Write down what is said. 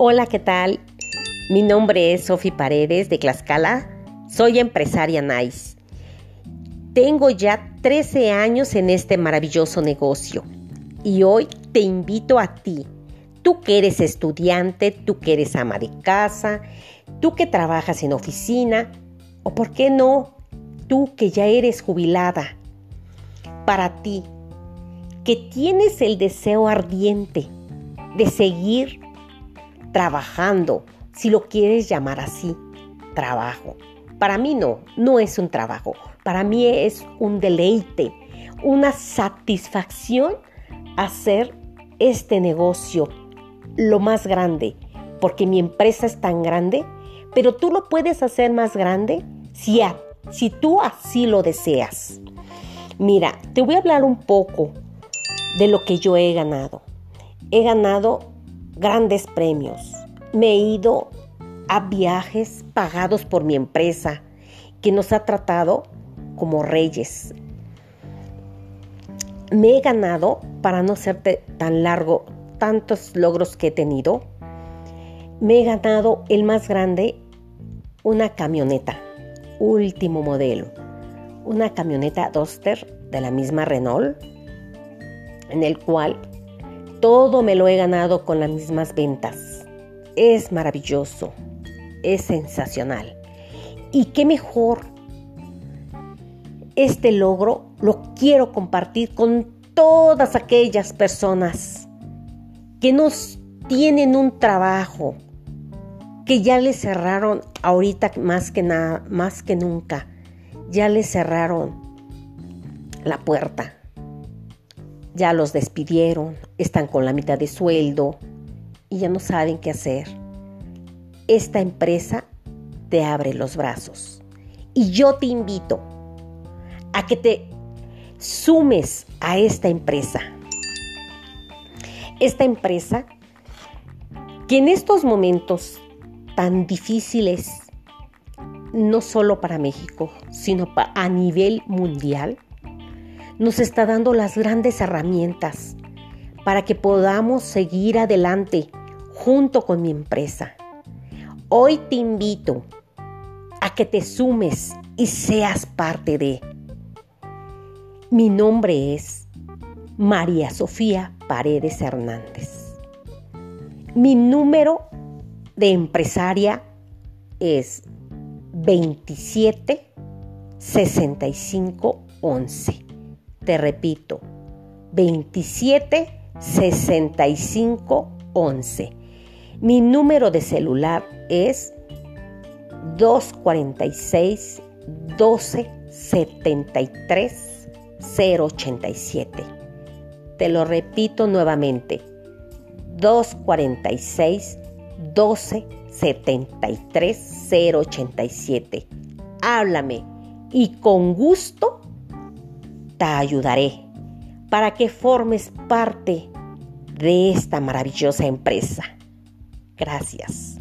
Hola, ¿qué tal? Mi nombre es Sofi Paredes de Tlaxcala. Soy empresaria Nice. Tengo ya 13 años en este maravilloso negocio y hoy te invito a ti, tú que eres estudiante, tú que eres ama de casa, tú que trabajas en oficina o por qué no, tú que ya eres jubilada. Para ti, que tienes el deseo ardiente de seguir trabajando, si lo quieres llamar así, trabajo. Para mí no, no es un trabajo, para mí es un deleite, una satisfacción hacer este negocio lo más grande, porque mi empresa es tan grande, pero tú lo puedes hacer más grande si, si tú así lo deseas. Mira, te voy a hablar un poco de lo que yo he ganado. He ganado grandes premios. Me he ido a viajes pagados por mi empresa, que nos ha tratado como reyes. Me he ganado, para no ser tan largo, tantos logros que he tenido. Me he ganado el más grande, una camioneta, último modelo. Una camioneta Duster de la misma Renault, en el cual todo me lo he ganado con las mismas ventas. Es maravilloso, es sensacional. Y qué mejor, este logro lo quiero compartir con todas aquellas personas que nos tienen un trabajo, que ya le cerraron ahorita más que nada, más que nunca, ya le cerraron la puerta ya los despidieron, están con la mitad de sueldo y ya no saben qué hacer. Esta empresa te abre los brazos y yo te invito a que te sumes a esta empresa. Esta empresa que en estos momentos tan difíciles, no solo para México, sino a nivel mundial, nos está dando las grandes herramientas para que podamos seguir adelante junto con mi empresa. Hoy te invito a que te sumes y seas parte de. Mi nombre es María Sofía Paredes Hernández. Mi número de empresaria es 27 65 11. Te repito, 27 65 11. Mi número de celular es 246 12 73 087. Te lo repito nuevamente. 246 12 73 087. Háblame y con gusto te ayudaré para que formes parte de esta maravillosa empresa. Gracias.